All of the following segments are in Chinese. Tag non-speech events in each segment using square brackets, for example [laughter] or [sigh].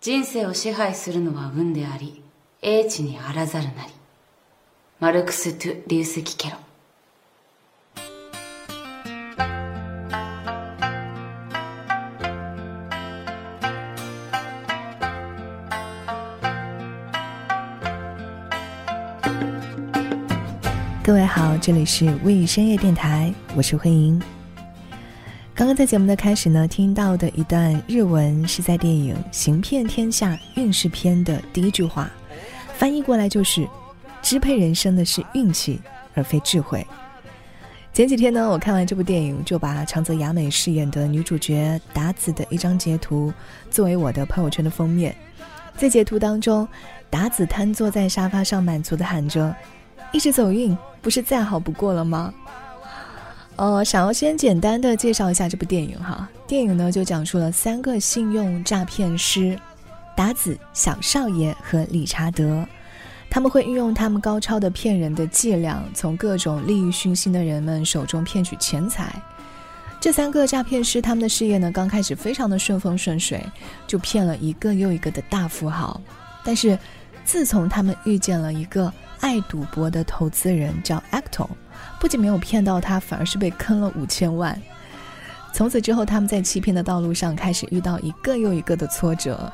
人生を支配するのは運であり、英知にあらざるなり。マルクス・トゥ・リウス・キケロ。各位好，这里是微深夜电台，我是慧莹。 刚刚在节目的开始呢，听到的一段日文是在电影《行骗天下运势篇》的第一句话，翻译过来就是：“支配人生的是运气，而非智慧。”前几天呢，我看完这部电影，就把长泽雅美饰演的女主角达子的一张截图作为我的朋友圈的封面。在截图当中，达子瘫坐在沙发上，满足的喊着。一直走运不是再好不过了吗？呃，想要先简单的介绍一下这部电影哈。电影呢就讲述了三个信用诈骗师，达子、小少爷和理查德，他们会运用他们高超的骗人的伎俩，从各种利益熏心的人们手中骗取钱财。这三个诈骗师他们的事业呢刚开始非常的顺风顺水，就骗了一个又一个的大富豪。但是自从他们遇见了一个。爱赌博的投资人叫 Acton 不仅没有骗到他，反而是被坑了五千万。从此之后，他们在欺骗的道路上开始遇到一个又一个的挫折，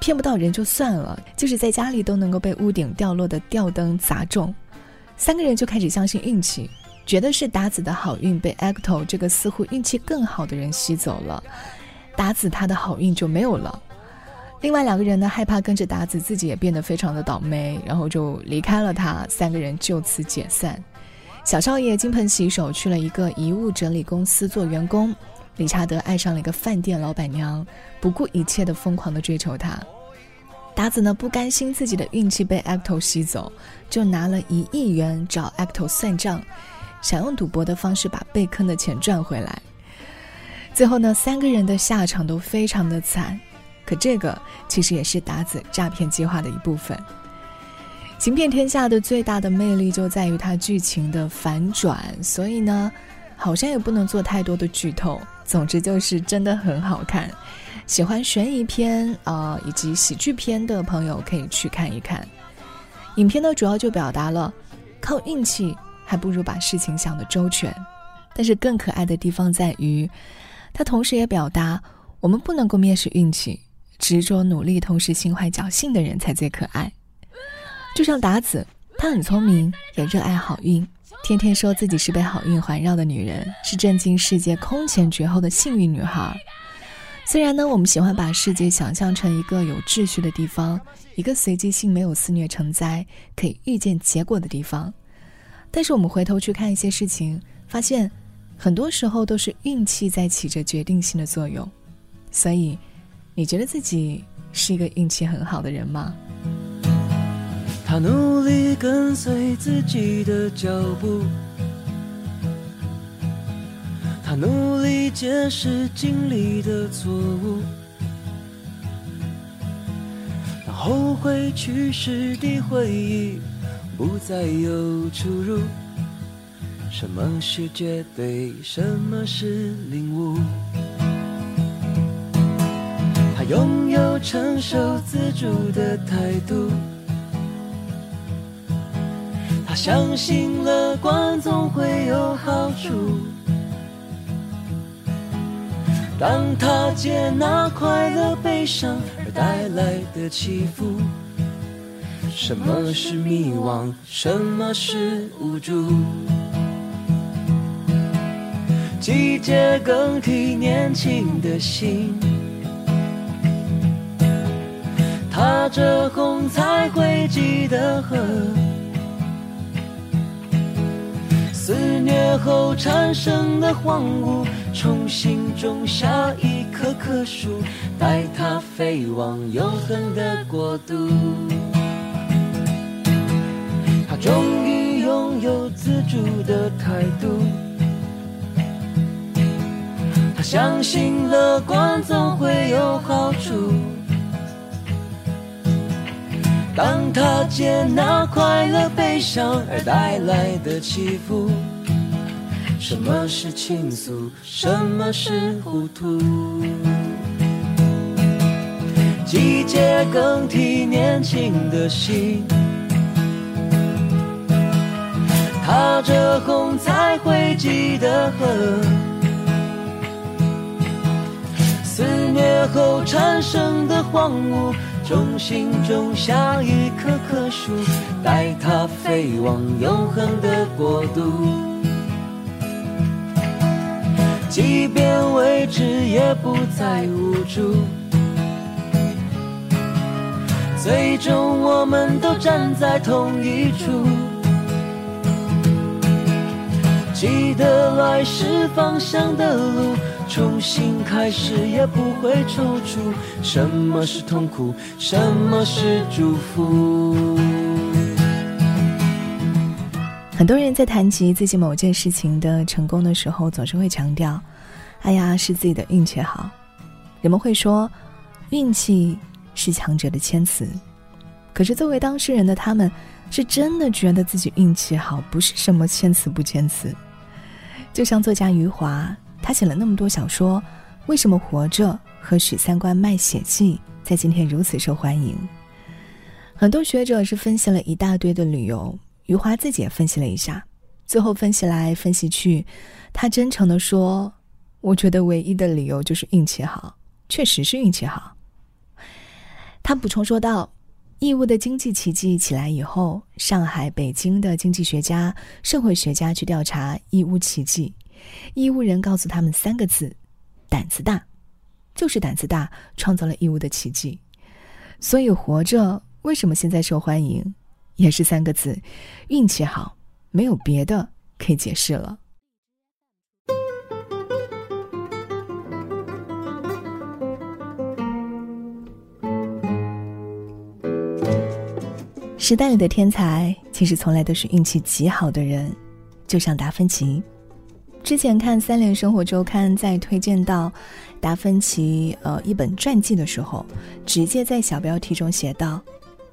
骗不到人就算了，就是在家里都能够被屋顶掉落的吊灯砸中。三个人就开始相信运气，觉得是达子的好运被 Acto 这个似乎运气更好的人吸走了，达子他的好运就没有了。另外两个人呢，害怕跟着达子，自己也变得非常的倒霉，然后就离开了他。三个人就此解散。小少爷金盆洗手去了一个遗物整理公司做员工。理查德爱上了一个饭店老板娘，不顾一切的疯狂的追求她。达子呢不甘心自己的运气被 Acto 吸走，就拿了一亿元找 Acto 算账，想用赌博的方式把被坑的钱赚回来。最后呢，三个人的下场都非常的惨。可这个其实也是达子诈骗计划的一部分。行骗天下的最大的魅力就在于它剧情的反转，所以呢，好像也不能做太多的剧透。总之就是真的很好看，喜欢悬疑片啊以及喜剧片的朋友可以去看一看。影片呢主要就表达了，靠运气还不如把事情想得周全。但是更可爱的地方在于，它同时也表达我们不能够蔑视运气。执着努力，同时心怀侥幸的人才最可爱。就像达子，她很聪明，也热爱好运，天天说自己是被好运环绕的女人，是震惊世界空前绝后的幸运女孩。虽然呢，我们喜欢把世界想象成一个有秩序的地方，一个随机性没有肆虐成灾，可以预见结果的地方，但是我们回头去看一些事情，发现很多时候都是运气在起着决定性的作用，所以。你觉得自己是一个运气很好的人吗？他努力跟随自己的脚步，他努力解释经历的错误，他后悔去时的回忆不再有出入。什么是绝对？什么是领悟？他拥有承受自主的态度，相信乐观总会有好处。当他接纳快乐悲伤而带来的起伏，什么是迷惘？什么是无助？季节更替，年轻的心。踏着红彩汇集的河，后产生的荒芜，重新种下一棵棵树，带它飞往永恒的国度。他终于拥有自主的态度，他相信乐观总会有好处。当他接纳快乐、悲伤而带来的起伏，什么是倾诉？什么是糊涂？季节更替年轻的心，踏着红彩绘记的河，肆虐后产生的荒芜。重新种下一棵棵树，带它飞往永恒的国度。即便未知，也不再无助。最终，我们都站在同一处。记得来时方向的路。重新开始也不会踌躇。什么是痛苦？什么是祝福？很多人在谈及自己某件事情的成功的时候，总是会强调：“哎呀，是自己的运气好。”人们会说，运气是强者的谦词。可是作为当事人的他们，是真的觉得自己运气好，不是什么谦词不谦词。就像作家余华。他写了那么多小说，为什么《活着》和《许三观卖血记》在今天如此受欢迎？很多学者是分析了一大堆的理由，余华自己也分析了一下，最后分析来分析去，他真诚的说：“我觉得唯一的理由就是运气好，确实是运气好。”他补充说道：“义乌的经济奇迹起来以后，上海、北京的经济学家、社会学家去调查义乌奇迹。”义乌人告诉他们三个字：“胆子大，就是胆子大，创造了义乌的奇迹。”所以活着为什么现在受欢迎，也是三个字：运气好，没有别的可以解释了。时代里的天才，其实从来都是运气极好的人，就像达芬奇。之前看《三联生活周刊》在推荐到达芬奇呃一本传记的时候，直接在小标题中写道：“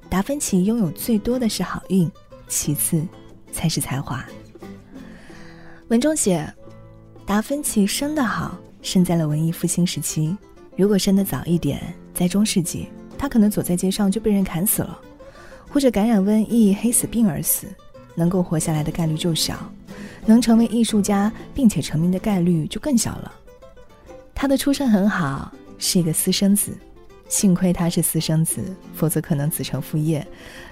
达芬奇拥有最多的是好运，其次才是才华。”文中写，达芬奇生得好，生在了文艺复兴时期。如果生得早一点，在中世纪，他可能走在街上就被人砍死了，或者感染瘟疫、黑死病而死，能够活下来的概率就小。能成为艺术家并且成名的概率就更小了。他的出身很好，是一个私生子，幸亏他是私生子，否则可能子承父业，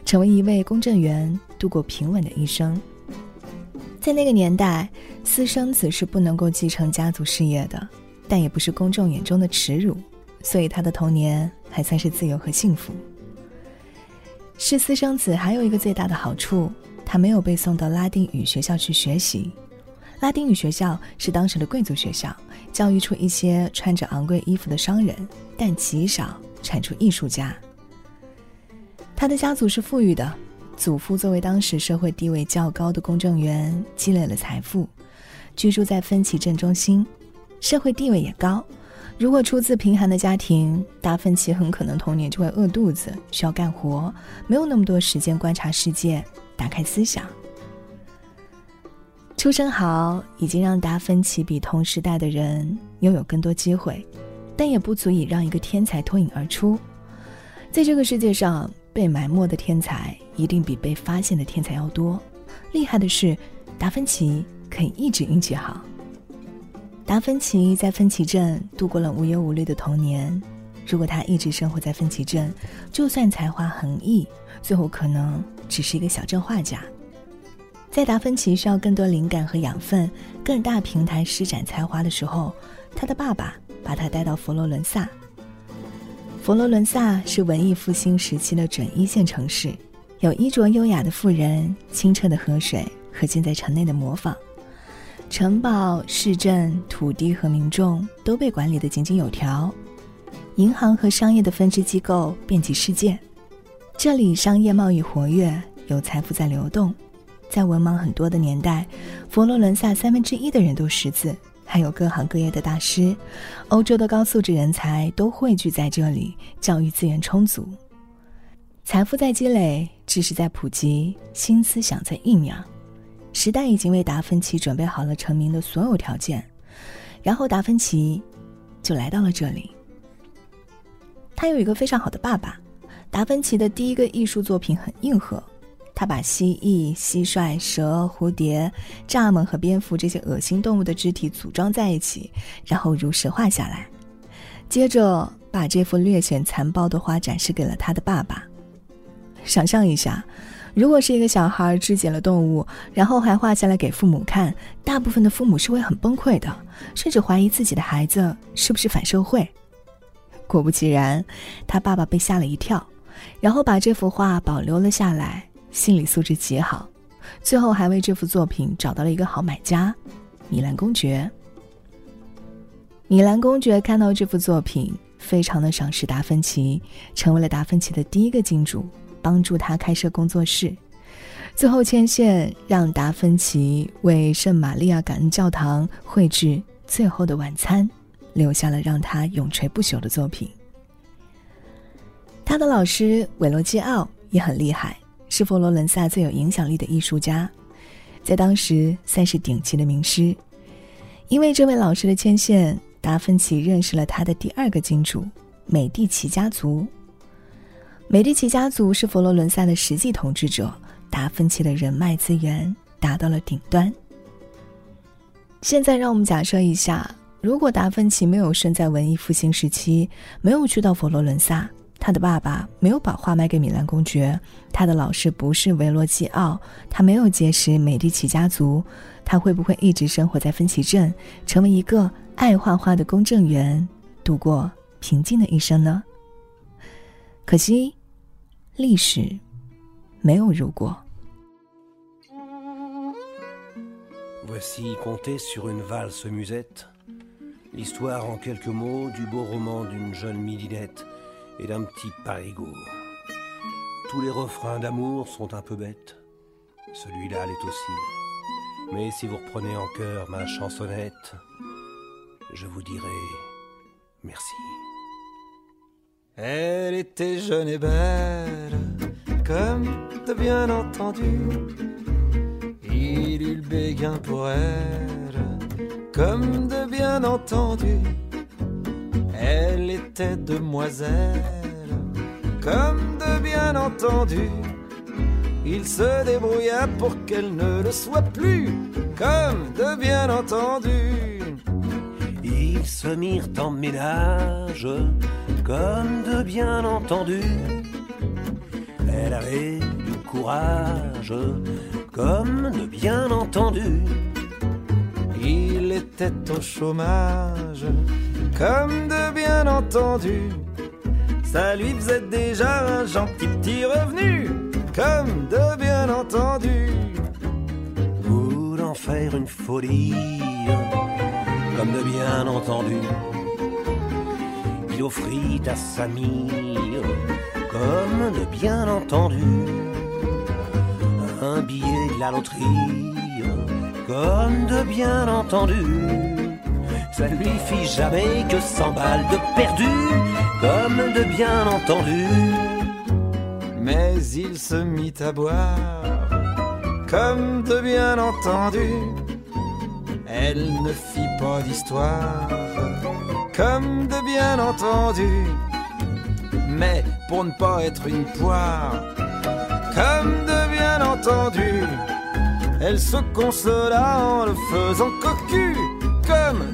成为一位公证员，度过平稳的一生。在那个年代，私生子是不能够继承家族事业的，但也不是公众眼中的耻辱，所以他的童年还算是自由和幸福。是私生子还有一个最大的好处。他没有被送到拉丁语学校去学习，拉丁语学校是当时的贵族学校，教育出一些穿着昂贵衣服的商人，但极少产出艺术家。他的家族是富裕的，祖父作为当时社会地位较高的公证员，积累了财富，居住在芬奇镇中心，社会地位也高。如果出自贫寒的家庭，达芬奇很可能童年就会饿肚子，需要干活，没有那么多时间观察世界。打开思想，出身好已经让达芬奇比同时代的人拥有更多机会，但也不足以让一个天才脱颖而出。在这个世界上，被埋没的天才一定比被发现的天才要多。厉害的是，达芬奇可以一直运气好。达芬奇在芬奇镇度过了无忧无虑的童年。如果他一直生活在芬奇镇，就算才华横溢，最后可能只是一个小镇画家。在达芬奇需要更多灵感和养分、更大平台施展才华的时候，他的爸爸把他带到佛罗伦萨。佛罗伦萨是文艺复兴时期的准一线城市，有衣着优雅的富人、清澈的河水和建在城内的磨坊，城堡、市镇、土地和民众都被管理得井井有条。银行和商业的分支机构遍及世界，这里商业贸易活跃，有财富在流动。在文盲很多的年代，佛罗伦萨三分之一的人都识字，还有各行各业的大师。欧洲的高素质人才都汇聚在这里，教育资源充足，财富在积累，知识在普及，新思想在酝酿。时代已经为达芬奇准备好了成名的所有条件，然后达芬奇就来到了这里。他有一个非常好的爸爸。达芬奇的第一个艺术作品很硬核，他把蜥蜴、蟋蟀、蛇、蝴蝶、蚱蜢和蝙蝠这些恶心动物的肢体组装在一起，然后如实画下来。接着把这幅略显残暴的画展示给了他的爸爸。想象一下，如果是一个小孩肢解了动物，然后还画下来给父母看，大部分的父母是会很崩溃的，甚至怀疑自己的孩子是不是反社会。果不其然，他爸爸被吓了一跳，然后把这幅画保留了下来，心理素质极好，最后还为这幅作品找到了一个好买家——米兰公爵。米兰公爵看到这幅作品，非常的赏识达芬奇，成为了达芬奇的第一个金主，帮助他开设工作室，最后牵线让达芬奇为圣玛利亚感恩教堂绘制《最后的晚餐》，留下了让他永垂不朽的作品。他的老师韦罗基奥也很厉害，是佛罗伦萨最有影响力的艺术家，在当时算是顶级的名师。因为这位老师的牵线。达芬奇认识了他的第二个金主——美第奇家族。美第奇家族是佛罗伦萨的实际统治者，达芬奇的人脉资源达到了顶端。现在，让我们假设一下，如果达芬奇没有生在文艺复兴时期，没有去到佛罗伦萨，他的爸爸没有把画卖给米兰公爵，他的老师不是维罗基奥，他没有结识美第奇家族，他会不会一直生活在芬奇镇，成为一个？爱画画的公证员，度过平静的一生呢？可惜，历史没有如果。Voici conter sur une valse musette l'histoire en quelques mots du beau roman d'une jeune midinette et d'un petit parigot. Tous les refrains d'amour sont un peu bêtes, celui-là l'est aussi. Mais si vous reprenez en cœur ma chansonnette, je vous dirai merci. Elle était jeune et belle, comme de bien entendu. Il eut le pour elle, comme de bien entendu. Était demoiselle, comme de bien entendu. Il se débrouilla pour qu'elle ne le soit plus, comme de bien entendu ils se mirent en ménage, comme de bien entendu. Elle avait du courage, comme de bien entendu. Il était au chômage, comme de bien entendu. Ça lui faisait déjà un gentil petit revenu, comme de bien entendu. Voulant faire une folie comme de bien entendu. Il offrit à sa mire, comme de bien entendu, un billet de la loterie, comme de bien entendu. Ça ne lui fit jamais que cent balles de perdu, comme de bien entendu. Mais il se mit à boire, comme de bien entendu elle ne fit pas d'histoire, comme de bien entendu. Mais pour ne pas être une poire, comme de bien entendu, elle se consola en le faisant cocu, comme.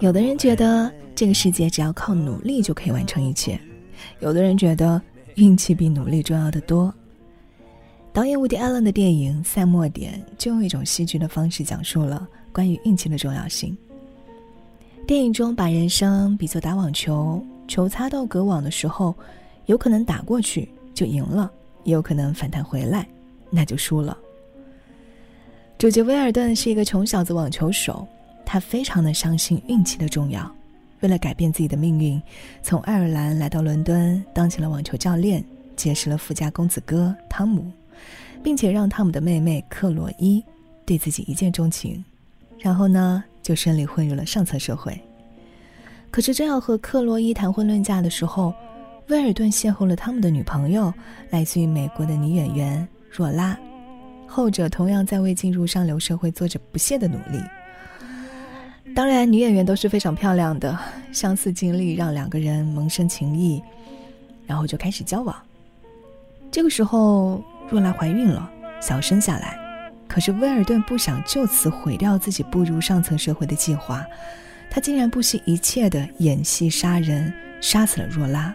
有的人觉得这个世界只要靠努力就可以完成一切，有的人觉得运气比努力重要的多。导演伍迪·艾伦的电影《赛末点》就用一种戏剧的方式讲述了关于运气的重要性。电影中把人生比作打网球，球擦到隔网的时候，有可能打过去就赢了，也有可能反弹回来，那就输了。主角威尔顿是一个穷小子网球手，他非常的相信运气的重要，为了改变自己的命运，从爱尔兰来到伦敦当起了网球教练，结识了富家公子哥汤姆。并且让汤姆的妹妹克洛伊对自己一见钟情，然后呢，就顺利混入了上层社会。可是正要和克洛伊谈婚论嫁的时候，威尔顿邂逅了汤姆的女朋友，来自于美国的女演员若拉，后者同样在为进入上流社会做着不懈的努力。当然，女演员都是非常漂亮的，相似经历让两个人萌生情谊，然后就开始交往。这个时候，若拉怀孕了，想要生下来，可是威尔顿不想就此毁掉自己步入上层社会的计划，他竟然不惜一切的演戏杀人，杀死了若拉。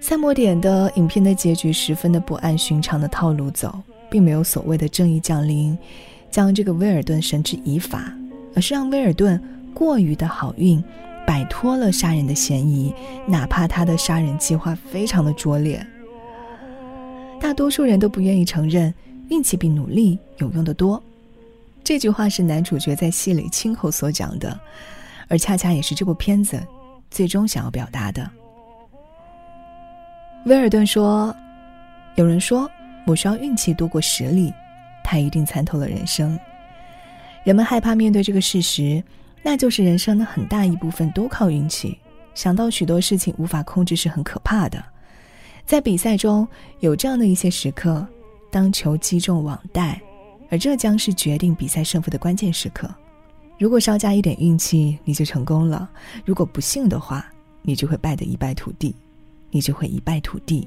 赛末点的影片的结局十分的不按寻常的套路走，并没有所谓的正义降临。将这个威尔顿绳之以法，而是让威尔顿过于的好运，摆脱了杀人的嫌疑，哪怕他的杀人计划非常的拙劣。大多数人都不愿意承认运气比努力有用的多，这句话是男主角在戏里亲口所讲的，而恰恰也是这部片子最终想要表达的。威尔顿说：“有人说我需要运气多过实力。”他一定参透了人生。人们害怕面对这个事实，那就是人生的很大一部分都靠运气。想到许多事情无法控制是很可怕的。在比赛中有这样的一些时刻，当球击中网袋，而这将是决定比赛胜负的关键时刻。如果稍加一点运气，你就成功了；如果不幸的话，你就会败得一败涂地，你就会一败涂地。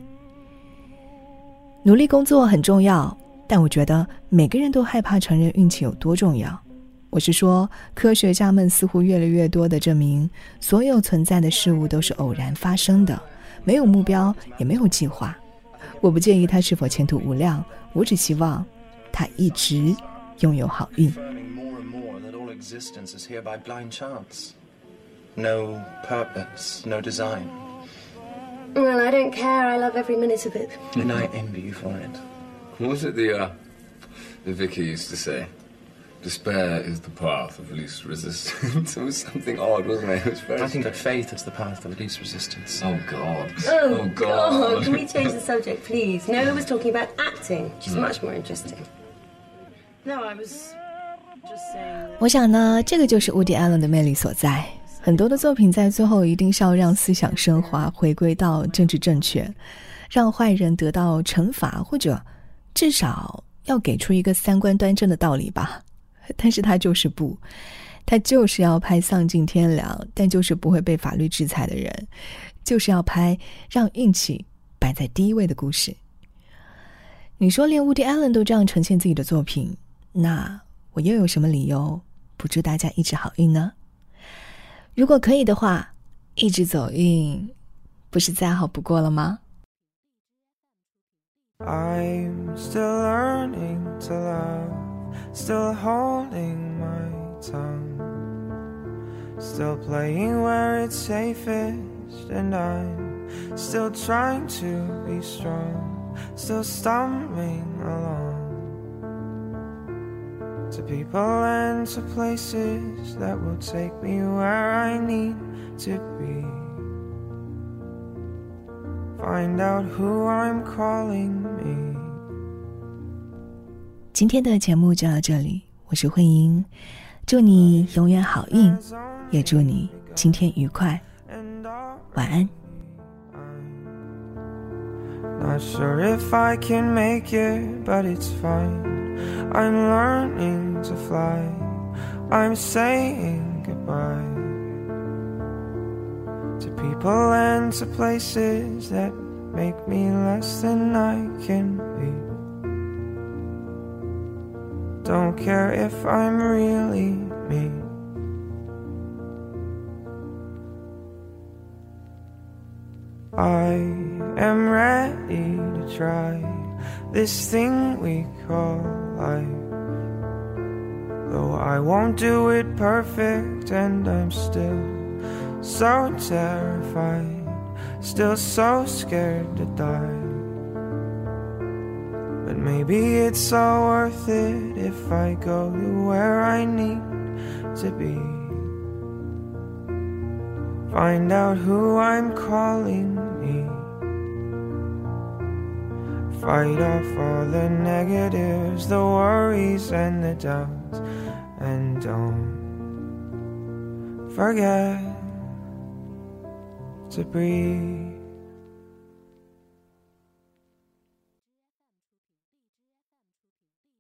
努力工作很重要。但我觉得每个人都害怕承认运气有多重要。我是说，科学家们似乎越来越多的证明，所有存在的事物都是偶然发生的，没有目标，也没有计划。我不介意他是否前途无量，我只希望他一直拥有好运。No purpose, no design. Well, I don't care. I love every minute of it. And I envy you for it. What was it the, uh, the vicar used to say? Despair is the path of least resistance. it [laughs] was something odd, wasn't it? It was very. I think that faith is the path of least resistance. Oh God. Oh, oh God. God. Can we change the subject, please? No, I was talking about acting, which is much more interesting. No, I was just saying. [laughs] 我想呢，这个就是 Woody Allen 的魅力所在。 很多的作品在最后一定是要让思想升华，回归到政治正确。让坏人得到惩罚，或者至少要给出一个三观端正的道理吧。[laughs] 但是他就是不，他就是要拍丧尽天良，但就是不会被法律制裁的人，就是要拍让运气摆在第一位的故事。你说连 Woody Allen 都这样呈现自己的作品，那我又有什么理由不祝大家一直好运呢？如果可以的话，一直走运，不是再好不过了吗？I'm still learning to love, still holding my tongue, still playing where it's safest, and I'm still trying to be strong, still stumbling along to people and to places that will take me where I need to be. Find out who I'm calling me。今天的节目就到这里，我是慧英，祝你永远好运，也祝你今天愉快，晚安。Not sure if I can make it, but it's fine. I'm learning to fly. I'm saying goodbye to people and to places that make me less than I can be. Don't care if I'm really me. I am ready to try this thing we call life. Though I won't do it perfect, and I'm still so terrified, still so scared to die. But maybe it's all worth it if I go to where I need to be. Find out who I'm calling Fight off all the negatives, the worries, and the doubts. And don't forget to breathe.